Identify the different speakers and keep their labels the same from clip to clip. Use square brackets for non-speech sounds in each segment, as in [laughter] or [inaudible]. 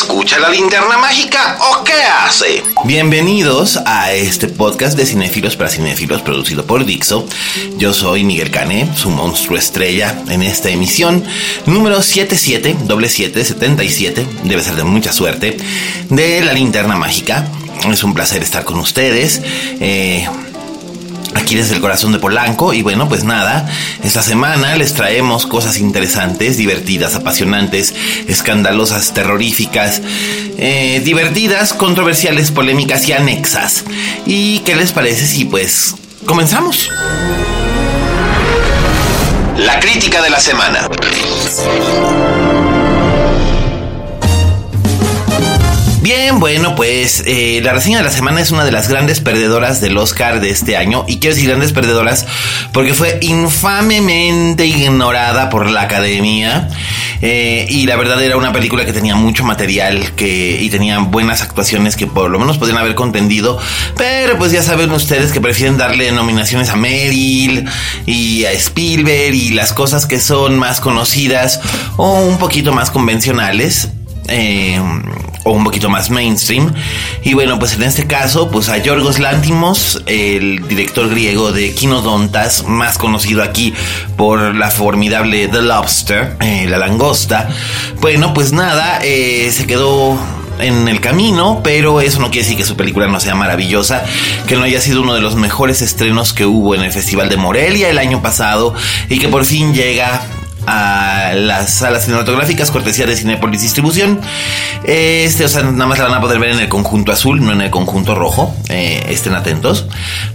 Speaker 1: ¿Escucha la linterna mágica o qué hace? Bienvenidos a este podcast de cinéfilos para cinéfilos producido por Dixo. Yo soy Miguel Cané, su monstruo estrella en esta emisión número 7777, debe ser de mucha suerte, de la linterna mágica. Es un placer estar con ustedes. Eh, aquí desde el corazón de Polanco. Y bueno, pues nada, esta semana les traemos cosas interesantes, divertidas, apasionantes, escandalosas, terroríficas, eh, divertidas, controversiales, polémicas y anexas. ¿Y qué les parece si pues comenzamos? La crítica de la semana. Bien, bueno, pues eh, la reseña de la semana es una de las grandes perdedoras del Oscar de este año. Y quiero decir grandes perdedoras porque fue infamemente ignorada por la academia. Eh, y la verdad era una película que tenía mucho material que, y tenía buenas actuaciones que por lo menos podrían haber contendido. Pero pues ya saben ustedes que prefieren darle nominaciones a Meryl y a Spielberg y las cosas que son más conocidas o un poquito más convencionales. Eh, o un poquito más mainstream. Y bueno, pues en este caso, pues a Yorgos Lantimos, el director griego de Kinodontas, más conocido aquí por la formidable The Lobster, eh, la langosta. Bueno, pues nada, eh, se quedó en el camino, pero eso no quiere decir que su película no sea maravillosa, que no haya sido uno de los mejores estrenos que hubo en el Festival de Morelia el año pasado y que por fin llega a las salas cinematográficas, cortesía de Cinepolis Distribución. Este, o sea, nada más la van a poder ver en el conjunto azul, no en el conjunto rojo. Eh, estén atentos.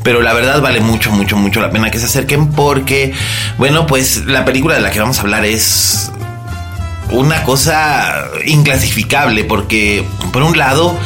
Speaker 1: Pero la verdad vale mucho, mucho, mucho la pena que se acerquen porque, bueno, pues la película de la que vamos a hablar es una cosa inclasificable porque, por un lado,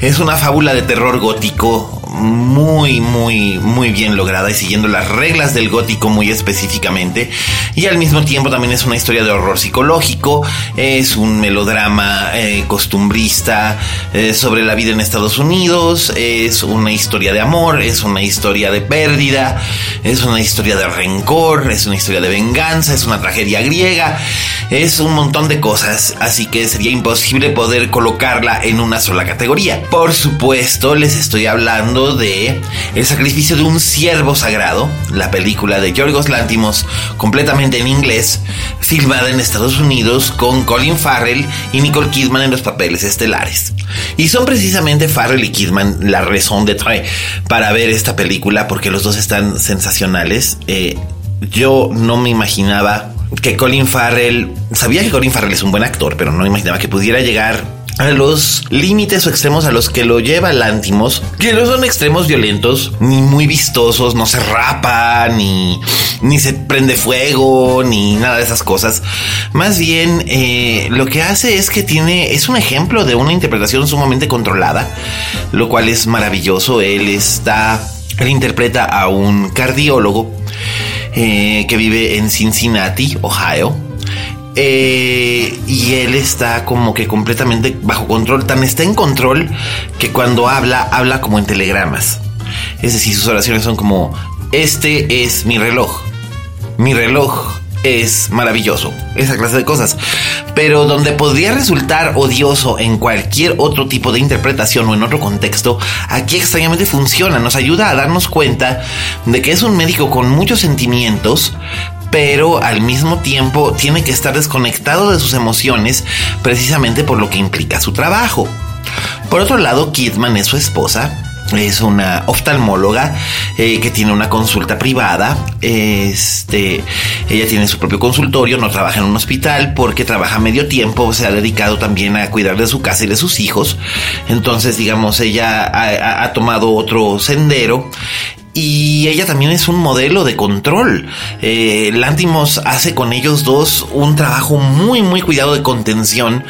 Speaker 1: es una fábula de terror gótico muy, muy, muy bien lograda y siguiendo las reglas del gótico muy específicamente. Y al mismo tiempo también es una historia de horror psicológico, es un melodrama eh, costumbrista eh, sobre la vida en Estados Unidos, es una historia de amor, es una historia de pérdida, es una historia de rencor, es una historia de venganza, es una tragedia griega, es un montón de cosas, así que sería imposible poder colocarla en una sola categoría. Por supuesto, les estoy hablando de El sacrificio de un ciervo sagrado, la película de Yorgos Lantimos, completamente en inglés, filmada en Estados Unidos con Colin Farrell y Nicole Kidman en los papeles estelares. Y son precisamente Farrell y Kidman la razón de traer para ver esta película porque los dos están sensacionales. Eh, yo no me imaginaba que Colin Farrell, sabía que Colin Farrell es un buen actor, pero no imaginaba que pudiera llegar a los límites o extremos a los que lo lleva Lántimos, que no son extremos violentos, ni muy vistosos, no se rapa, ni, ni se prende fuego, ni nada de esas cosas. Más bien, eh, lo que hace es que tiene, es un ejemplo de una interpretación sumamente controlada, lo cual es maravilloso. Él está, él interpreta a un cardiólogo eh, que vive en Cincinnati, Ohio eh, y él está como que completamente bajo control, tan está en control que cuando habla, habla como en telegramas. Es decir, sus oraciones son como, este es mi reloj, mi reloj es maravilloso, esa clase de cosas. Pero donde podría resultar odioso en cualquier otro tipo de interpretación o en otro contexto, aquí extrañamente funciona, nos ayuda a darnos cuenta de que es un médico con muchos sentimientos, pero al mismo tiempo tiene que estar desconectado de sus emociones precisamente por lo que implica su trabajo. Por otro lado, Kidman es su esposa es una oftalmóloga eh, que tiene una consulta privada. Este, ella tiene su propio consultorio, no trabaja en un hospital porque trabaja medio tiempo, se ha dedicado también a cuidar de su casa y de sus hijos. Entonces, digamos, ella ha tomado otro sendero y ella también es un modelo de control. Eh, Lantimos hace con ellos dos un trabajo muy, muy cuidado de contención.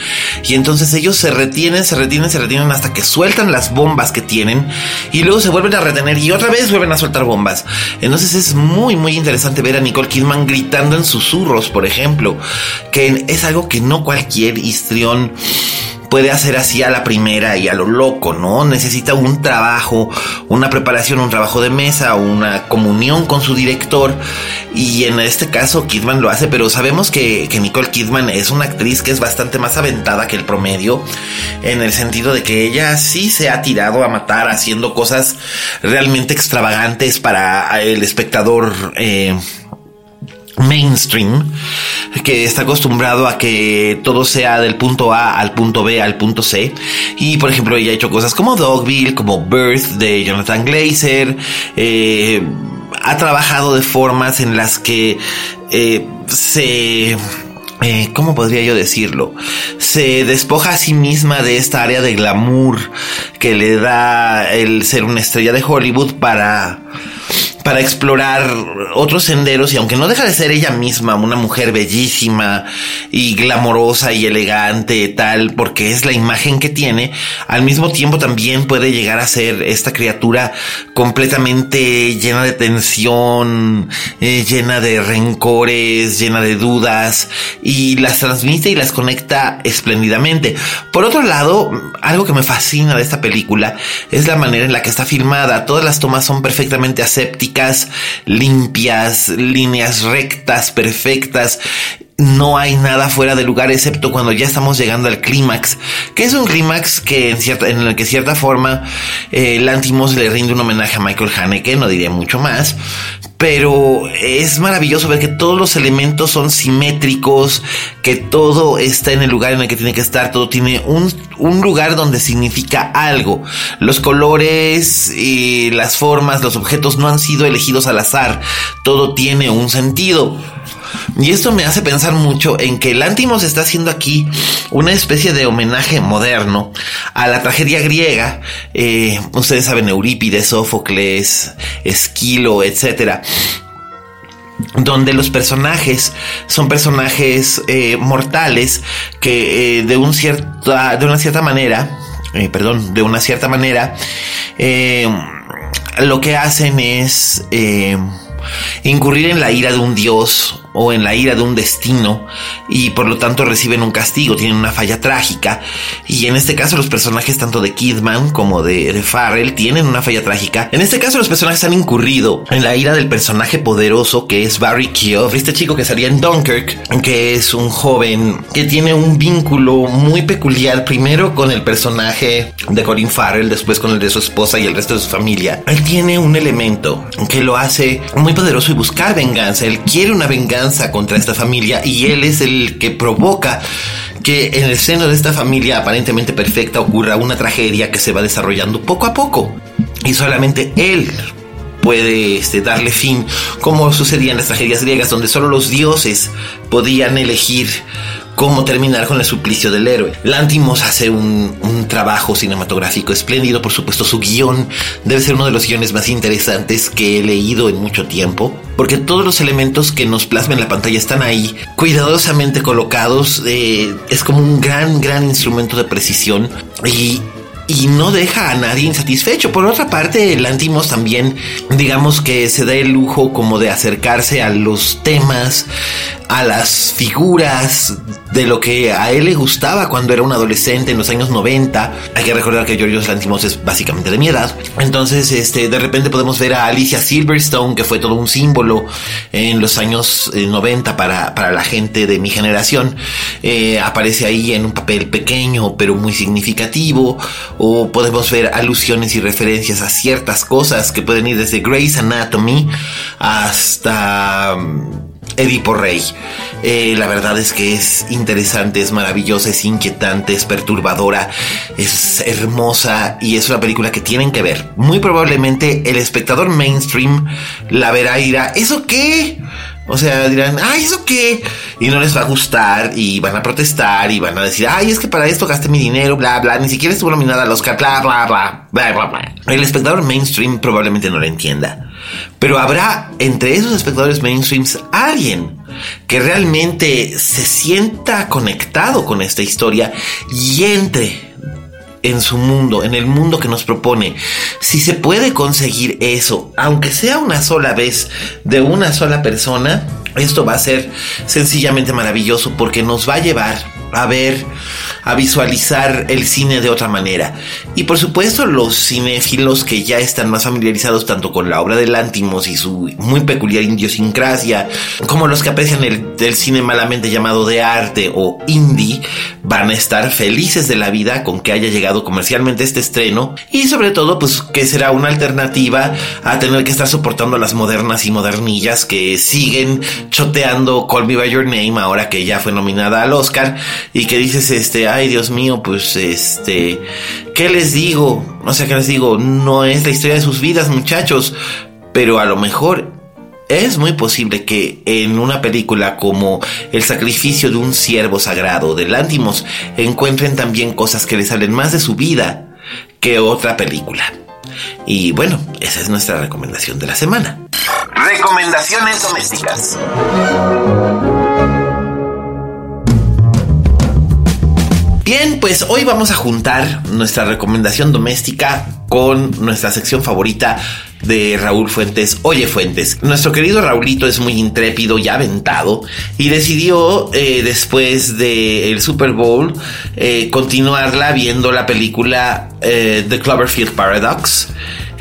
Speaker 1: Y entonces ellos se retienen, se retienen, se retienen hasta que sueltan las bombas que tienen. Y luego se vuelven a retener y otra vez vuelven a soltar bombas. Entonces es muy, muy interesante ver a Nicole Kidman gritando en susurros, por ejemplo. Que es algo que no cualquier histrión puede hacer así a la primera y a lo loco, ¿no? Necesita un trabajo, una preparación, un trabajo de mesa, una comunión con su director. Y en este caso Kidman lo hace, pero sabemos que, que Nicole Kidman es una actriz que es bastante más aventada que el promedio, en el sentido de que ella sí se ha tirado a matar haciendo cosas realmente extravagantes para el espectador. Eh, mainstream que está acostumbrado a que todo sea del punto A al punto B al punto C y por ejemplo ella ha hecho cosas como Dogville como Birth de Jonathan Glazer eh, ha trabajado de formas en las que eh, se eh, ¿cómo podría yo decirlo? Se despoja a sí misma de esta área de glamour que le da el ser una estrella de Hollywood para para explorar otros senderos y aunque no deja de ser ella misma una mujer bellísima y glamorosa y elegante tal porque es la imagen que tiene, al mismo tiempo también puede llegar a ser esta criatura completamente llena de tensión, eh, llena de rencores, llena de dudas y las transmite y las conecta espléndidamente. Por otro lado, algo que me fascina de esta película es la manera en la que está filmada. Todas las tomas son perfectamente asépticas limpias, líneas rectas, perfectas. No hay nada fuera de lugar excepto cuando ya estamos llegando al clímax, que es un clímax que en, cierta, en el que cierta forma eh, Lantimos le rinde un homenaje a Michael Haneke, no diría mucho más, pero es maravilloso ver que todos los elementos son simétricos, que todo está en el lugar en el que tiene que estar, todo tiene un, un lugar donde significa algo. Los colores y las formas, los objetos no han sido elegidos al azar, todo tiene un sentido. Y esto me hace pensar mucho en que Lántimos está haciendo aquí una especie de homenaje moderno a la tragedia griega. Eh, ustedes saben, Eurípides, Sófocles, Esquilo, etcétera donde los personajes son personajes eh, mortales que eh, de un cierta de una cierta manera perdón de una cierta manera lo que hacen es incurrir en la ira de un dios o en la ira de un destino y por lo tanto reciben un castigo, tienen una falla trágica y en este caso los personajes tanto de Kidman como de, de Farrell tienen una falla trágica. En este caso los personajes han incurrido en la ira del personaje poderoso que es Barry Keogh, este chico que salía en Dunkirk, que es un joven que tiene un vínculo muy peculiar primero con el personaje de Colin Farrell, después con el de su esposa y el resto de su familia. Él tiene un elemento que lo hace muy poderoso y buscar venganza, él quiere una venganza contra esta familia y él es el que provoca que en el seno de esta familia aparentemente perfecta ocurra una tragedia que se va desarrollando poco a poco. Y solamente él puede este, darle fin, como sucedía en las tragedias griegas, donde solo los dioses podían elegir cómo terminar con el suplicio del héroe. Lantimos hace un, un, trabajo cinematográfico espléndido, por supuesto su guion debe ser uno de los guiones más interesantes que he leído en mucho tiempo, porque todos los elementos que nos plasman en la pantalla están ahí, cuidadosamente colocados, eh, es como un gran, gran instrumento de precisión y y no deja a nadie insatisfecho. Por otra parte, Lantimos también, digamos que se da el lujo como de acercarse a los temas, a las figuras de lo que a él le gustaba cuando era un adolescente en los años 90. Hay que recordar que Georgios Lantimos es básicamente de mi edad. Entonces, este, de repente podemos ver a Alicia Silverstone, que fue todo un símbolo en los años 90 eh, para, para la gente de mi generación. Eh, aparece ahí en un papel pequeño, pero muy significativo. O podemos ver alusiones y referencias a ciertas cosas que pueden ir desde Grey's Anatomy hasta Edipo Rey. Eh, la verdad es que es interesante, es maravillosa, es inquietante, es perturbadora, es hermosa y es una película que tienen que ver. Muy probablemente el espectador mainstream la verá y dirá, ¿eso qué? O sea, dirán, ay, ¿eso qué? Y no les va a gustar y van a protestar y van a decir, ay, es que para esto gasté mi dinero, bla, bla, ni siquiera estuvo nominada al Oscar, bla, bla, bla, bla, bla, bla. El espectador mainstream probablemente no lo entienda. Pero habrá entre esos espectadores mainstreams alguien que realmente se sienta conectado con esta historia y entre en su mundo, en el mundo que nos propone. Si se puede conseguir eso, aunque sea una sola vez de una sola persona, esto va a ser sencillamente maravilloso porque nos va a llevar a ver, a visualizar el cine de otra manera. Y por supuesto los cinéfilos que ya están más familiarizados tanto con la obra de Lántimos y su muy peculiar idiosincrasia, como los que aprecian el, cine malamente llamado de arte o indie, van a estar felices de la vida con que haya llegado comercialmente este estreno y sobre todo pues que será una alternativa a tener que estar soportando las modernas y modernillas que siguen choteando Call Me By Your Name ahora que ya fue nominada al Oscar y que dices, este, ay Dios mío, pues este, ¿qué les digo? O sea, ¿qué les digo? No es la historia de sus vidas, muchachos, pero a lo mejor es muy posible que en una película como El sacrificio de un siervo sagrado de Lántimos encuentren también cosas que les salen más de su vida que otra película. Y bueno, esa es nuestra recomendación de la semana. Recomendaciones domésticas. Bien, pues hoy vamos a juntar nuestra recomendación doméstica con nuestra sección favorita de Raúl Fuentes. Oye Fuentes, nuestro querido Raulito es muy intrépido y aventado y decidió eh, después del Super Bowl eh, continuarla viendo la película eh, The Cloverfield Paradox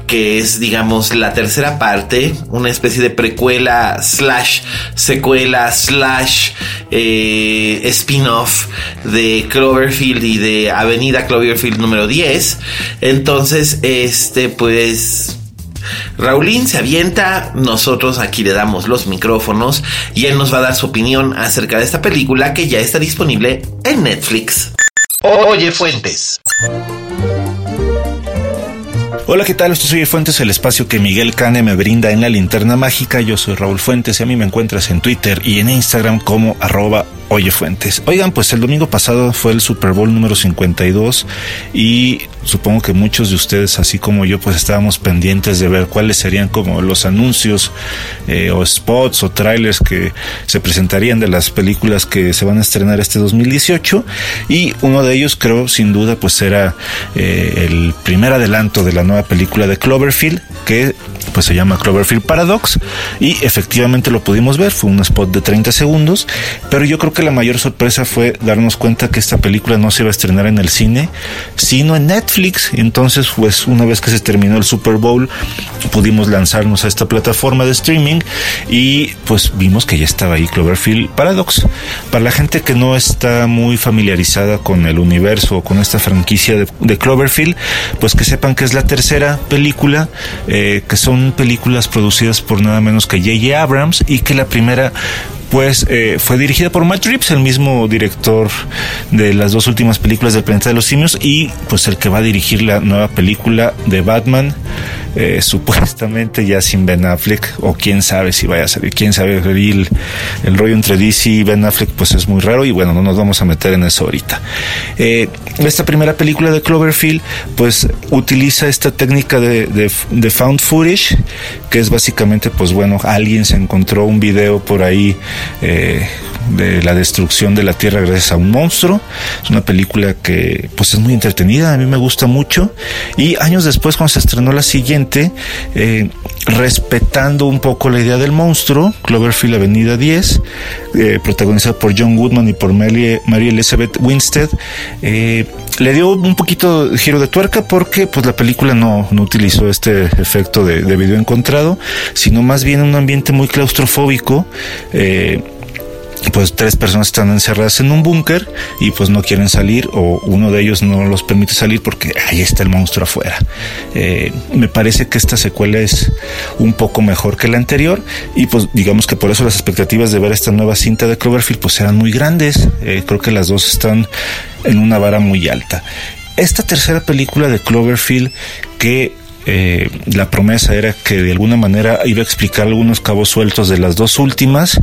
Speaker 1: que es, digamos, la tercera parte, una especie de precuela slash secuela slash eh, spin-off de Cloverfield y de Avenida Cloverfield número 10. Entonces, este, pues... Raulín se avienta, nosotros aquí le damos los micrófonos y él nos va a dar su opinión acerca de esta película que ya está disponible en Netflix. Oye Fuentes.
Speaker 2: Hola, ¿qué tal? Esto soy Fuentes, el espacio que Miguel Cane me brinda en la linterna mágica. Yo soy Raúl Fuentes y a mí me encuentras en Twitter y en Instagram como arroba Oye Fuentes. Oigan, pues el domingo pasado fue el Super Bowl número 52 y supongo que muchos de ustedes, así como yo, pues estábamos pendientes de ver cuáles serían como los anuncios eh, o spots o trailers que se presentarían de las películas que se van a estrenar este 2018 y uno de ellos creo sin duda pues era eh, el primer adelanto de la nueva película de Cloverfield que pues se llama Cloverfield Paradox y efectivamente lo pudimos ver, fue un spot de 30 segundos, pero yo creo que la mayor sorpresa fue darnos cuenta que esta película no se iba a estrenar en el cine, sino en Netflix. Entonces, pues una vez que se terminó el Super Bowl, pudimos lanzarnos a esta plataforma de streaming y pues vimos que ya estaba ahí Cloverfield Paradox. Para la gente que no está muy familiarizada con el universo o con esta franquicia de, Cloverfield, pues que sepan que es la tercera película, eh, que son películas producidas por nada menos que J.J. Abrams y que la primera pues eh, fue dirigida por Matt Reeves, el mismo director de las dos últimas películas del Planeta de los Simios y pues el que va a dirigir la nueva película de Batman, eh, supuestamente ya sin Ben Affleck o quién sabe si vaya a salir, quién sabe, el, el rollo entre DC y Ben Affleck pues es muy raro y bueno, no nos vamos a meter en eso ahorita. Eh, esta primera película de Cloverfield pues utiliza esta técnica de, de found footage que es básicamente pues bueno, alguien se encontró un video por ahí eh, de la destrucción de la Tierra gracias a un monstruo. Es una película que pues es muy entretenida, a mí me gusta mucho. Y años después, cuando se estrenó la siguiente, eh, respetando un poco la idea del monstruo, Cloverfield Avenida 10, eh, protagonizada por John Goodman y por Mary, Elizabeth Winstead, le dio un poquito de giro de tuerca porque pues la película no, no utilizó este efecto de, video encontrado, sino más bien un ambiente muy claustrofóbico. Eh, pues tres personas están encerradas en un búnker y pues no quieren salir o uno de ellos no los permite salir porque ahí está el monstruo afuera. Eh, me parece que esta secuela es un poco mejor que la anterior y pues digamos que por eso las expectativas de ver esta nueva cinta de Cloverfield pues eran muy grandes. Eh, creo que las dos están en una vara muy alta. Esta tercera película de Cloverfield que eh, la promesa era que de alguna manera iba a explicar algunos cabos sueltos de las dos últimas,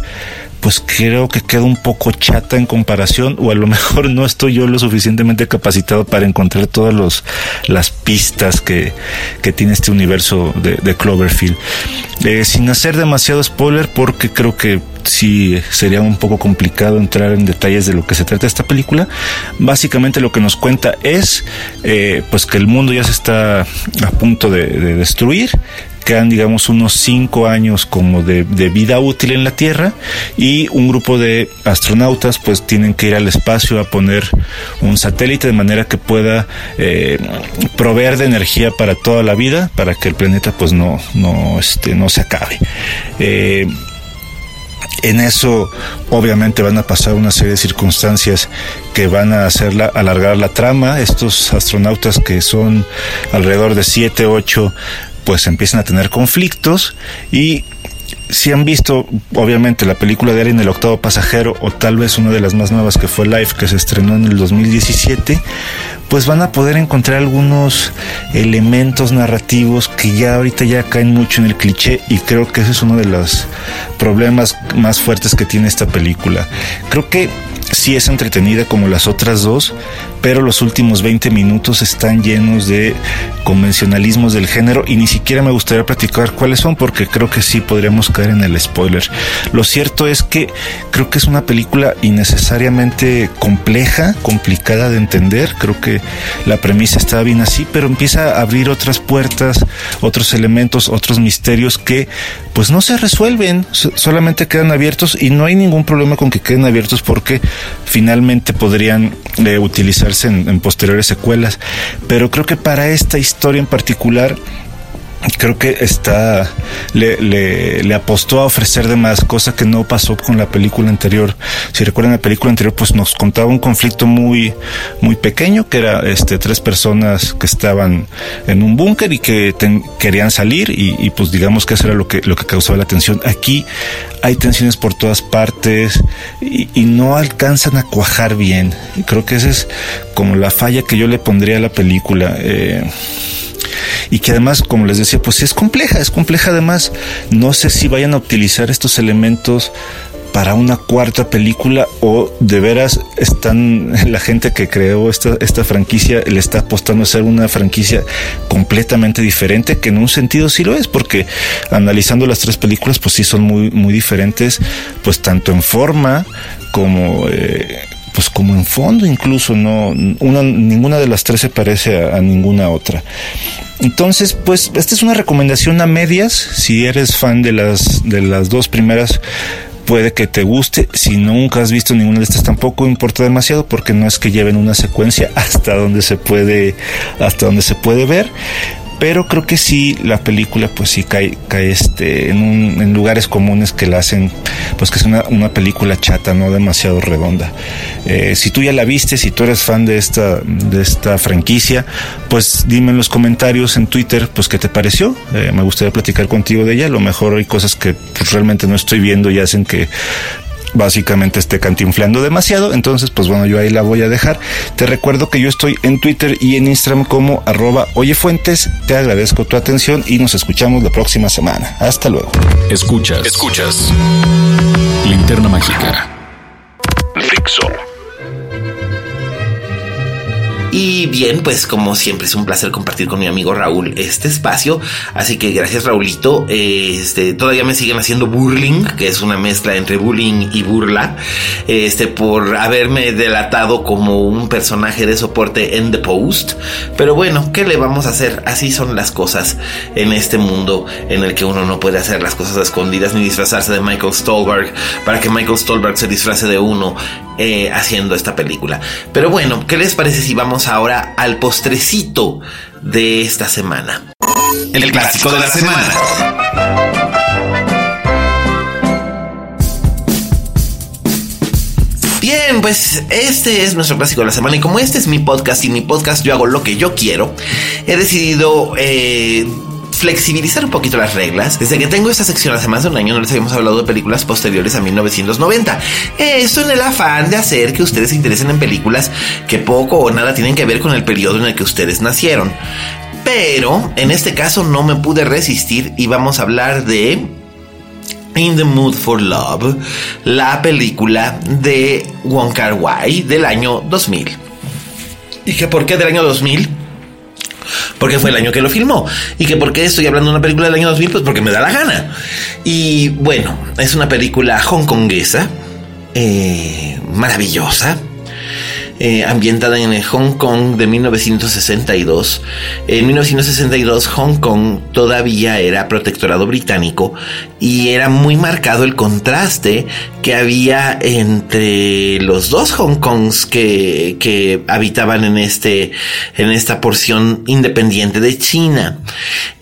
Speaker 2: pues creo que queda un poco chata en comparación o a lo [laughs] mejor no estoy yo lo suficientemente capacitado para encontrar todas los, las pistas que, que tiene este universo de, Cloverfield. Eh, sin hacer demasiado spoiler porque creo que sí sería un poco complicado entrar en detalles de lo que se trata esta película. Básicamente lo que nos cuenta es eh, pues que el mundo ya se está a punto de destruir quedan digamos unos cinco años como de, vida útil en la Tierra y un grupo de astronautas pues tienen que ir al espacio a poner un satélite de manera que pueda eh, proveer de energía para toda la vida para que el planeta pues no, no, este, no se acabe. Eh, en eso obviamente van a pasar una serie de circunstancias que van a hacerla alargar la trama. Estos astronautas que son alrededor de 7, 8 pues empiezan a tener conflictos y si han visto, obviamente, la película de Alien el octavo pasajero o tal vez una de las más nuevas que fue Life, que se estrenó en el 2017, pues van a poder encontrar algunos elementos narrativos que ya ahorita ya caen mucho en el cliché y creo que ese es uno de los problemas más fuertes que tiene esta película. Creo que sí es entretenida como las otras dos, pero los últimos 20 minutos están llenos de convencionalismos del género y ni siquiera me gustaría platicar cuáles son porque creo que sí podríamos caer en el spoiler. Lo cierto es que creo que es una película innecesariamente compleja, complicada de entender, creo que la premisa está bien así, pero empieza a abrir otras puertas, otros elementos, otros misterios que pues no se resuelven, solamente quedan abiertos y no hay ningún problema con que queden abiertos porque finalmente podrían eh, en posteriores secuelas. Pero creo que para esta historia en particular, creo que está le, le, le, apostó a ofrecer de más, cosa que no pasó con la película anterior. Si recuerdan la película anterior, pues nos contaba un conflicto muy, muy pequeño, que era este tres personas que estaban en un búnker y que querían salir, y, y, pues digamos que eso era lo que, lo que causaba la tensión. Aquí hay tensiones por todas partes y, y no alcanzan a cuajar bien. Y creo que esa es como la falla que yo le pondría a la película. Eh, y que además, como les decía, pues es compleja, es compleja además. No sé si vayan a utilizar estos elementos para una cuarta película o de veras están [laughs] la gente que creó esta, esta franquicia le está apostando a ser una franquicia completamente diferente que en un sentido sí lo es porque analizando las tres películas pues sí son muy muy diferentes pues tanto en forma como eh, pues como en fondo incluso no una, ninguna de las tres se parece a, a ninguna otra entonces, pues, esta es una recomendación a medias. Si eres fan de las, de las dos primeras, puede que te guste. Si nunca has visto ninguna de estas, tampoco importa demasiado porque no es que lleven una secuencia [laughs] hasta donde se puede, hasta donde se puede ver pero creo que sí la película pues sí cae, cae este en, lugares comunes que la hacen pues que es una, una película chata no demasiado redonda. Eh, si tú ya la viste si tú eres fan de esta de esta franquicia pues dime en los comentarios en Twitter pues qué te pareció. Eh, me gustaría platicar contigo de ella. A lo mejor hay cosas que pues, realmente no estoy viendo y hacen que básicamente esté cantinflando demasiado. Entonces, pues bueno, yo ahí la voy a dejar. Te recuerdo que yo estoy en Twitter y en Instagram como arroba oyefuentes. Te agradezco tu atención y nos escuchamos la próxima semana. Hasta luego.
Speaker 3: Escuchas, escuchas. Linterna mágica. Fixo.
Speaker 1: Y bien, pues como siempre es un placer compartir con mi amigo Raúl este espacio. Así que gracias Raulito. Este, todavía me siguen haciendo burling, que es una mezcla entre bullying y burla. Este, por haberme delatado como un personaje de soporte en The Post. Pero bueno, ¿qué le vamos a hacer? Así son las cosas en este mundo en el que uno no puede hacer las cosas escondidas ni disfrazarse de Michael Stolberg para que Michael Stolberg se disfrace de uno eh, haciendo esta película. Pero bueno, ¿qué les parece si vamos ahora al postrecito de esta semana?
Speaker 3: El, El clásico, clásico de la, de la semana. semana.
Speaker 1: bien, pues este es nuestro clásico de la semana y como este es mi podcast y mi podcast yo hago lo que yo quiero, he decidido... Eh, flexibilizar un poquito las reglas. Desde que tengo esta sección hace más de un año no les habíamos hablado de películas posteriores a 1990. Esto en el afán de hacer que ustedes se interesen en películas que poco o nada tienen que ver con el periodo en el que ustedes nacieron. Pero en este caso no me pude resistir y vamos a hablar de In the Mood for Love, la película de Wong Kar Wai del año 2000. ¿Y que por qué del año 2000? Porque fue el año que lo filmó. ¿Y que por qué estoy hablando de una película del año 2000? Pues porque me da la gana. Y bueno, es una película hongkonguesa, eh, maravillosa eh, ambientada en el Hong Kong de 1962. En 1962 Hong Kong todavía era protectorado británico y era muy marcado el contraste que había entre los dos Hong Kongs que, que habitaban en, este, en esta porción independiente de China.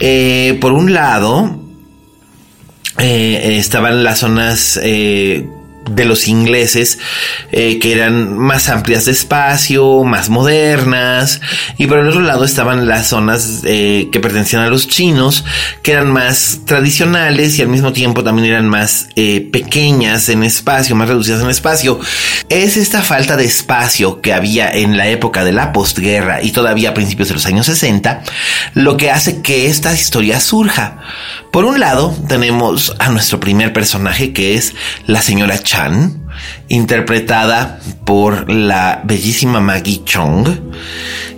Speaker 1: Eh, por un lado, eh, estaban las zonas de los ingleses eh, que eran más amplias de espacio, más modernas y por el otro lado estaban las zonas eh, que pertenecían a los chinos que eran más tradicionales y al mismo tiempo también eran más eh, pequeñas en espacio, más reducidas en espacio. Es esta falta de espacio que había en la época de la postguerra y todavía a principios de los años 60 lo que hace que esta historia surja. Por un lado tenemos a nuestro primer personaje que es la señora Chan interpretada por la bellísima Maggie Chong.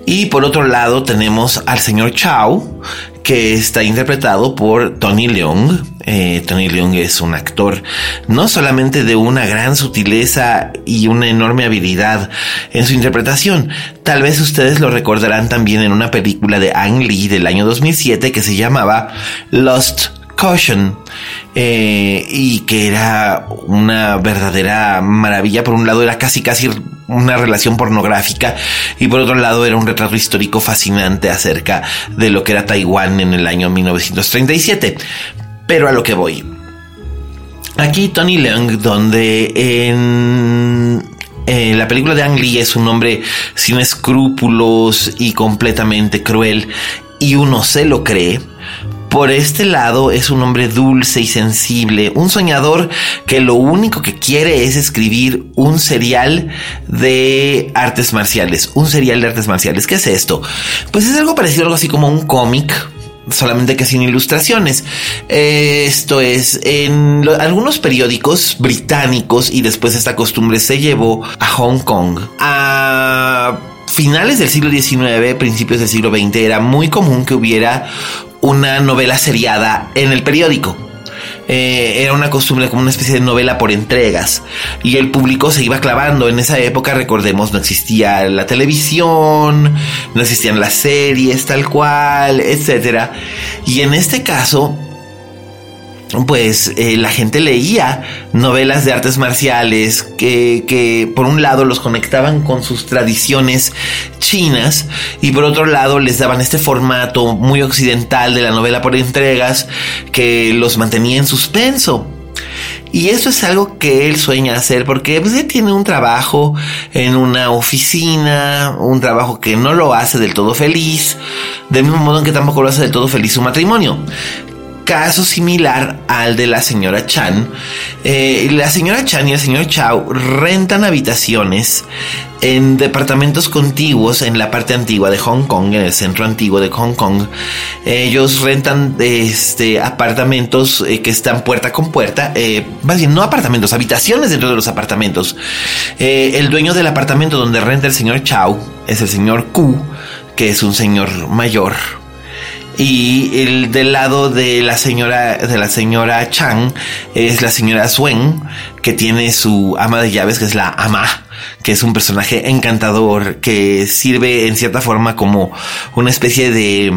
Speaker 1: Y por otro lado tenemos al señor Chao, que está interpretado por Tony Leung. Eh, Tony Leung es un actor no solamente de una gran sutileza y una enorme habilidad en su interpretación, tal vez ustedes lo recordarán también en una película de Ang Lee del año 2007 que se llamaba Lost Caution eh, y que era una verdadera maravilla. Por un lado era casi casi una relación pornográfica y por otro lado era un retrato histórico fascinante acerca de lo que era Taiwán en el año 1937. Pero a lo que voy. Aquí Tony Leung, donde en la película de Ang Lee es un hombre sin escrúpulos y completamente cruel y uno se lo cree, por este lado es un hombre dulce y sensible, un soñador que lo único que quiere es escribir un serial de artes marciales, un serial de artes marciales. ¿Qué es esto? Pues es algo parecido, algo así como un cómic, solamente que sin ilustraciones. Esto es, en algunos periódicos británicos y después esta costumbre se llevó a Hong Kong. A finales del siglo XIX, principios del siglo XX, era muy común que hubiera una novela seriada en el periódico. Eh, era una costumbre como una especie de novela por entregas y el público se iba clavando. En esa época, recordemos, no existía la televisión, no existían las series tal cual, etcétera. Y en este caso, pues eh, la gente leía novelas de artes marciales que, que, por un lado los conectaban con sus tradiciones chinas y por otro lado les daban este formato muy occidental de la novela por entregas que los mantenía en suspenso. Y eso es algo que él sueña hacer porque pues, él tiene un trabajo en una oficina, un trabajo que no lo hace del todo feliz, del mismo modo en que tampoco lo hace del todo feliz su matrimonio caso similar al de la señora Chan. Eh, la señora Chan y el señor Chao rentan habitaciones en departamentos contiguos en la parte antigua de Hong Kong, en el centro antiguo de Hong Kong. Ellos rentan este, apartamentos eh, que están puerta con puerta, eh, más bien no apartamentos, habitaciones dentro de los apartamentos. el dueño del apartamento donde renta el señor Chao es el señor Ku, que es un señor mayor y el del lado de la señora de la señora Chang es la señora Swen que tiene su ama de llaves que es la ama que es un personaje encantador que sirve en cierta forma como una especie de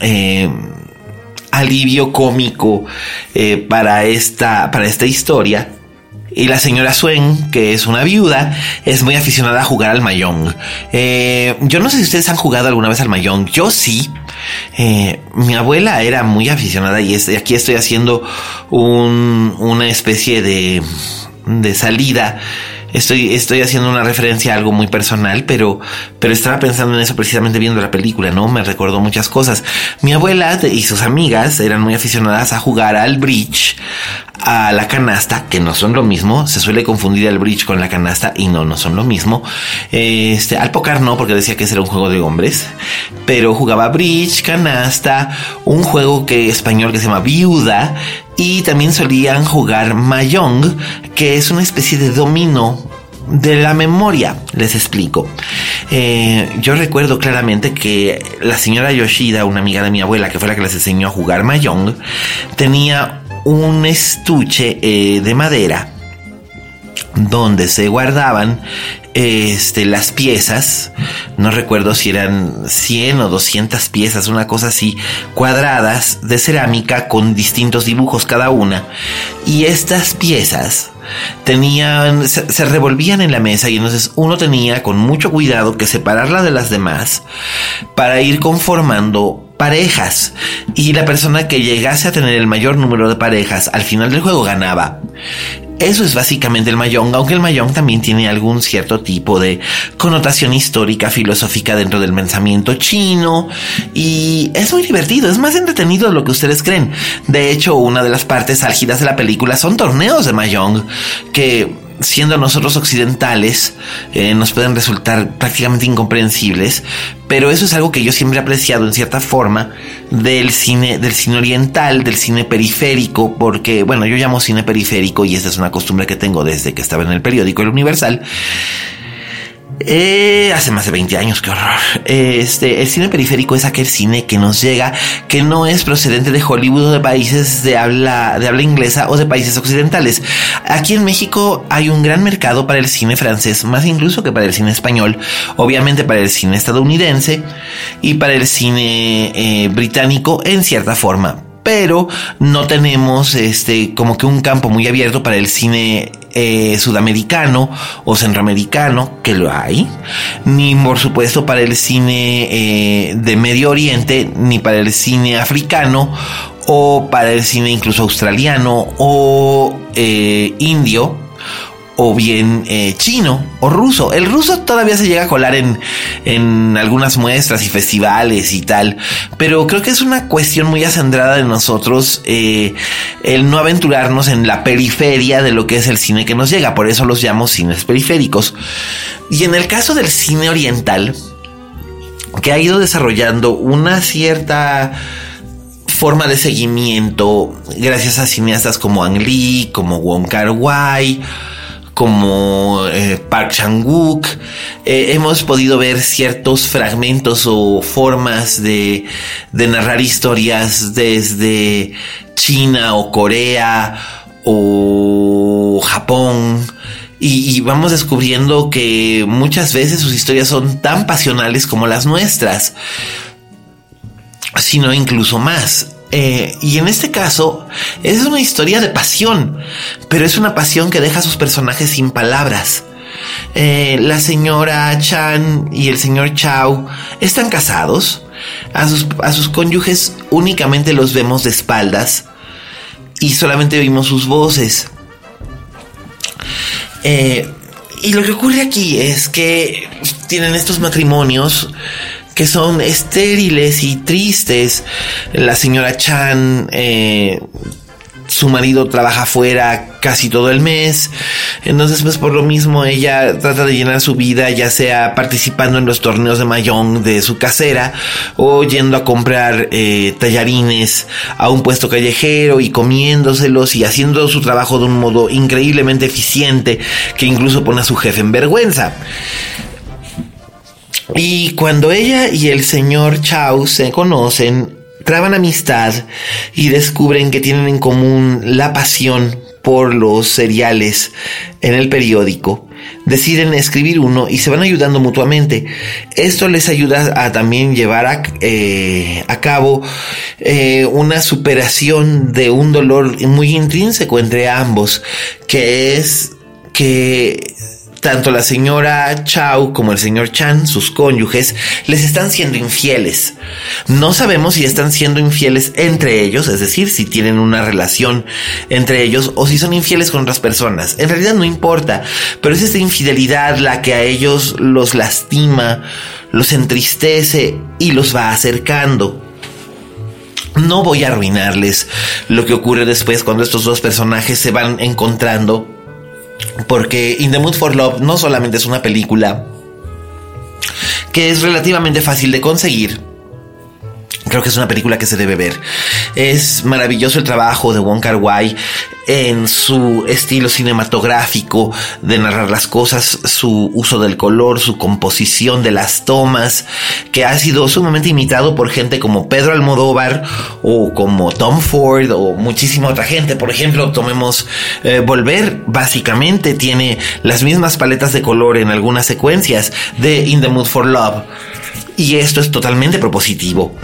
Speaker 1: eh, alivio cómico eh, para esta para esta historia y la señora Swen, que es una viuda, es muy aficionada a jugar al mayón. Eh, yo no sé si ustedes han jugado alguna vez al mayón. Yo sí. Eh, mi abuela era muy aficionada y aquí estoy haciendo una especie de, de salida Estoy, estoy haciendo una referencia a algo muy personal, pero, pero estaba pensando en eso precisamente viendo la película, ¿no? Me recordó muchas cosas. Mi abuela y sus amigas eran muy aficionadas a jugar al bridge, a la canasta, que no son lo mismo. Se suele confundir el bridge con la canasta y no, no son lo mismo. Este, al poker no, porque decía que ese era un juego de hombres, pero jugaba bridge, canasta, un juego que español que se llama viuda y también solían jugar mahjong, que es una especie de dominó de la memoria, les explico. Eh, yo recuerdo claramente que la señora Yoshida, una amiga de mi abuela, que fue la que les enseñó a jugar mahjong, tenía un estuche eh, de madera donde se guardaban este, las piezas, no recuerdo si eran 100 o 200 piezas, una cosa así, cuadradas de cerámica con distintos dibujos cada una. Y estas piezas tenían, se, se, revolvían en la mesa y entonces uno tenía con mucho cuidado que separarla de las demás para ir conformando parejas y la persona que llegase a tener el mayor número de parejas al final del juego ganaba. Eso es básicamente el mayong, aunque el mayong también tiene algún cierto tipo de connotación histórica, filosófica dentro del pensamiento chino y es muy divertido, es más entretenido de lo que ustedes creen. De hecho, una de las partes álgidas de la película son torneos de mayong que siendo nosotros occidentales, eh, nos pueden resultar prácticamente incomprensibles, pero eso es algo que yo siempre he apreciado en cierta forma del cine, del cine oriental, del cine periférico, porque, bueno, yo llamo cine periférico y esta es una costumbre que tengo desde que estaba en el periódico El Universal. Eh, hace más de 20 años, qué horror. Este, el cine periférico es aquel cine que nos llega, que no es procedente de Hollywood o de países de habla, de habla inglesa o de países occidentales. Aquí en México hay un gran mercado para el cine francés, más incluso que para el cine español, obviamente para el cine estadounidense y para el cine eh, británico en cierta forma pero no tenemos este como que un campo muy abierto para el cine eh, sudamericano o centroamericano, que lo hay, ni por supuesto para el cine eh, de Medio Oriente, ni para el cine africano o para el cine incluso australiano o eh, indio o bien eh, chino o ruso. El ruso todavía se llega a colar en, en algunas muestras y festivales y tal, pero creo que es una cuestión muy acendrada de nosotros eh, el no aventurarnos en la periferia de lo que es el cine que nos llega, por eso los llamo cines periféricos. Y en el caso del cine oriental, que ha ido desarrollando una cierta forma de seguimiento gracias a cineastas como Ang Lee, como Wong Kar Wai, como eh, Park Chan-wook, eh, hemos podido ver ciertos fragmentos o formas de, de narrar historias desde China o Corea o Japón. Y, y, vamos descubriendo que muchas veces sus historias son tan pasionales como las nuestras, sino incluso más. Eh, y en este caso es una historia de pasión, pero es una pasión que deja a sus personajes sin palabras. Eh, la señora Chan y el señor Chao están casados. A sus, a sus cónyuges únicamente los vemos de espaldas y solamente oímos sus voces. Eh, y lo que ocurre aquí es que tienen estos matrimonios que son estériles y tristes. La señora Chan, eh, su marido trabaja fuera casi todo el mes. Entonces, pues por lo mismo, ella trata de llenar su vida, ya sea participando en los torneos de mayón de su casera o yendo a comprar eh, tallarines a un puesto callejero y comiéndoselos y haciendo su trabajo de un modo increíblemente eficiente que incluso pone a su jefe en vergüenza. Y cuando ella y el señor Chao se conocen, traban amistad y descubren que tienen en común la pasión por los cereales en el periódico, deciden escribir uno y se van ayudando mutuamente. Esto les ayuda a también llevar a, eh, a cabo eh, una superación de un dolor muy intrínseco entre ambos, que es que tanto la señora Chao como el señor Chan, sus cónyuges, les están siendo infieles. No sabemos si están siendo infieles entre ellos, es decir, si tienen una relación entre ellos o si son infieles con otras personas. En realidad no importa, pero es esta infidelidad la que a ellos los lastima, los entristece y los va acercando. No voy a arruinarles lo que ocurre después cuando estos dos personajes se van encontrando porque In the Mood for Love no solamente es una película que es relativamente fácil de conseguir, Creo que es una película que se debe ver. Es maravilloso el trabajo de Wong Kar Wai en su estilo cinematográfico de narrar las cosas, su uso del color, su composición de las tomas, que ha sido sumamente imitado por gente como Pedro Almodóvar o como Tom Ford o muchísima otra gente. Por ejemplo, tomemos eh, Volver, básicamente tiene las mismas paletas de color en algunas secuencias de In the Mood for Love. Y esto es totalmente propositivo.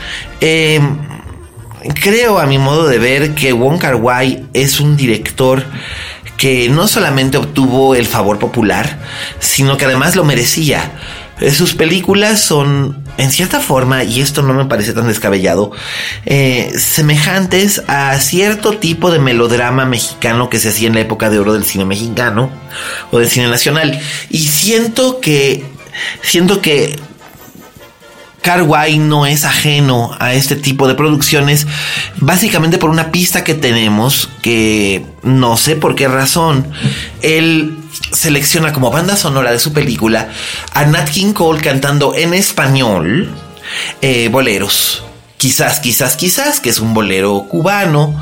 Speaker 1: Em, creo a mi modo de ver que Wong Kar Wai es un director que no solamente obtuvo el favor popular, sino que además lo merecía. Eh, sus películas son, en cierta forma, y esto no me parece tan descabellado, eh, semejantes a cierto tipo de melodrama mexicano que se hacía en la época de oro del cine mexicano o del cine nacional. Y siento que, siento que Carguay no es ajeno a este tipo de producciones, básicamente por una pista que tenemos que no sé por qué razón. Él selecciona como banda sonora de su película a Nat King Cole cantando en español eh, boleros quizás, quizás, quizás, que es un bolero cubano,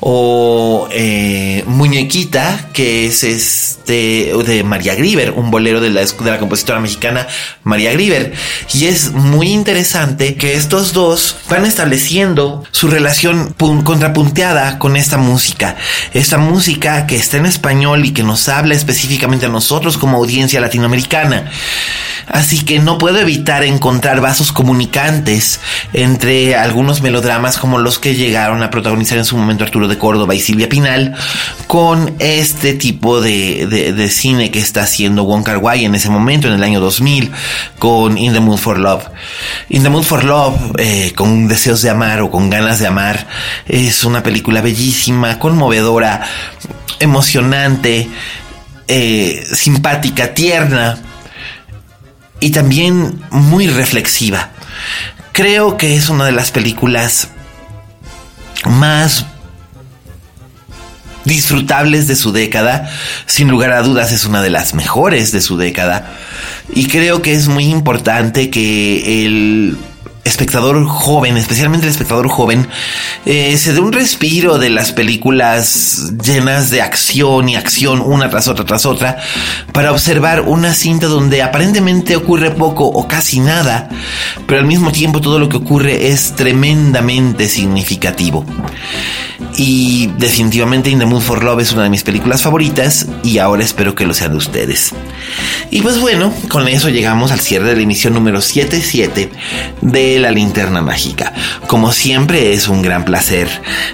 Speaker 1: o eh, Muñequita, que es este de María Grieber, un bolero de la, de la compositora mexicana María Grieber. Y es muy interesante que estos dos van estableciendo su relación contrapunteada con esta música. Esta música que está en español y que nos habla específicamente a nosotros como audiencia latinoamericana. Así que no puedo evitar encontrar vasos comunicantes entre algunos melodramas como los que llegaron a protagonizar en su momento Arturo de Córdoba y Silvia Pinal con este tipo de, cine que está haciendo Wong Kar en ese momento, en el año 2000, con In the Mood for Love. In the Mood for Love, eh, con deseos de amar o con ganas de amar, es una película bellísima, conmovedora, emocionante, eh, simpática, tierna y también muy reflexiva. Creo que es una de las películas más disfrutables de su década. Sin lugar a dudas es una de las mejores de su década. Y creo que es muy importante que el espectador joven, especialmente el espectador joven, eh, se dé un respiro de las películas llenas de acción y acción una tras otra tras otra para observar una cinta donde aparentemente ocurre poco o casi nada, pero al mismo tiempo todo lo que ocurre es tremendamente significativo. Y definitivamente In the Mood for Love es una de mis películas favoritas y ahora espero que lo sean de ustedes. Y pues bueno, con eso llegamos al cierre de la emisión número 77 de La Linterna Mágica. Como siempre es un gran placer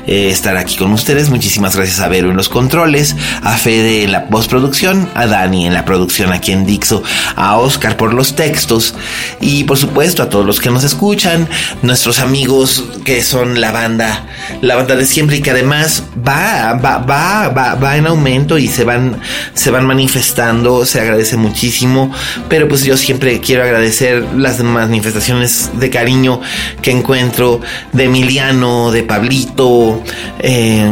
Speaker 1: eh, estar aquí con ustedes. Muchísimas gracias a Vero en los controles, a Fede en la postproducción, a Dani en la producción aquí en Dixo, a Oscar por los textos y por supuesto a todos los que nos escuchan, nuestros amigos que son la banda, la banda de siempre y que además va, va, va, va, va en aumento y se van, se van manifestando, se agradece muchísimo, pero pues yo siempre quiero agradecer las manifestaciones de cariño que encuentro de Emiliano, de Pablito, eh,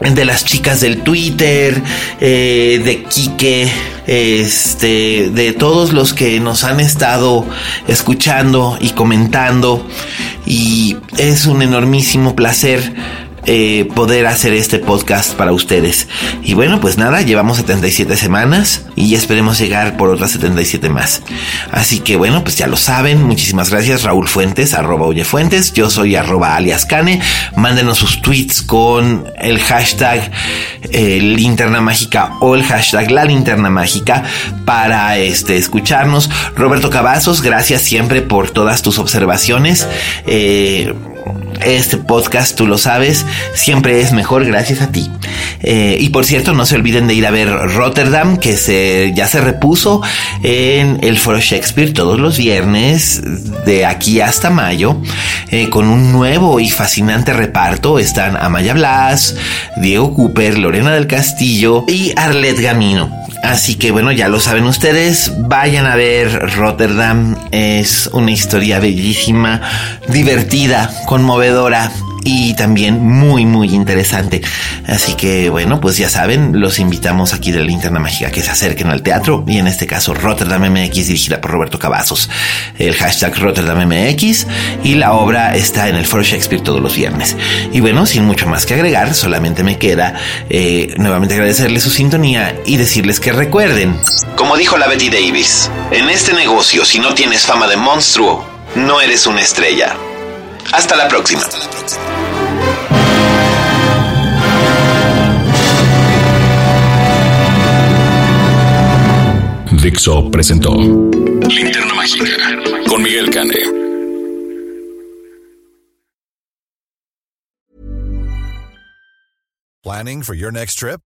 Speaker 1: de las chicas del Twitter, eh, de Quique, este, de todos los que nos han estado escuchando y comentando. Y es un enormísimo placer eh, poder hacer este podcast para ustedes. Y bueno, pues nada, llevamos 77 semanas y esperemos llegar por otras 77 más. Así que bueno, pues ya lo saben. Muchísimas gracias, Raúl Fuentes, arroba Oye Fuentes. Yo soy arroba alias Cane. Mándenos sus tweets con el hashtag eh, linterna mágica o el hashtag la linterna mágica para este, escucharnos. Roberto Cavazos, gracias siempre por todas tus observaciones. Eh, este podcast, tú lo sabes, siempre es mejor gracias a ti. Eh, y por cierto, no se olviden de ir a ver Rotterdam, que se, ya se repuso en el Foro Shakespeare todos los viernes, de aquí hasta mayo, eh, con un nuevo y fascinante reparto. Están Amaya Blas, Diego Cooper, Lorena del Castillo y Arlet Gamino. Así que bueno, ya lo saben ustedes, vayan a ver Rotterdam, es una historia bellísima, divertida, conmovedora y también muy muy interesante. Así que bueno, pues ya saben, los invitamos aquí de la Linterna Mágica que se acerquen al teatro y en este caso Rotterdam MX dirigida por Roberto Cavazos. El hashtag Rotterdam MX y la obra está en el Foro Shakespeare todos los viernes. Y bueno, sin mucho más que agregar, solamente me queda eh, nuevamente agradecerles su sintonía y decirles que recuerden.
Speaker 4: Como dijo la Betty Davis, en este negocio si no tienes fama de monstruo, no eres una estrella. Hasta la próxima.
Speaker 3: Dixo presentó Linterna Mágica con Miguel Cane.
Speaker 5: Planning for your next trip?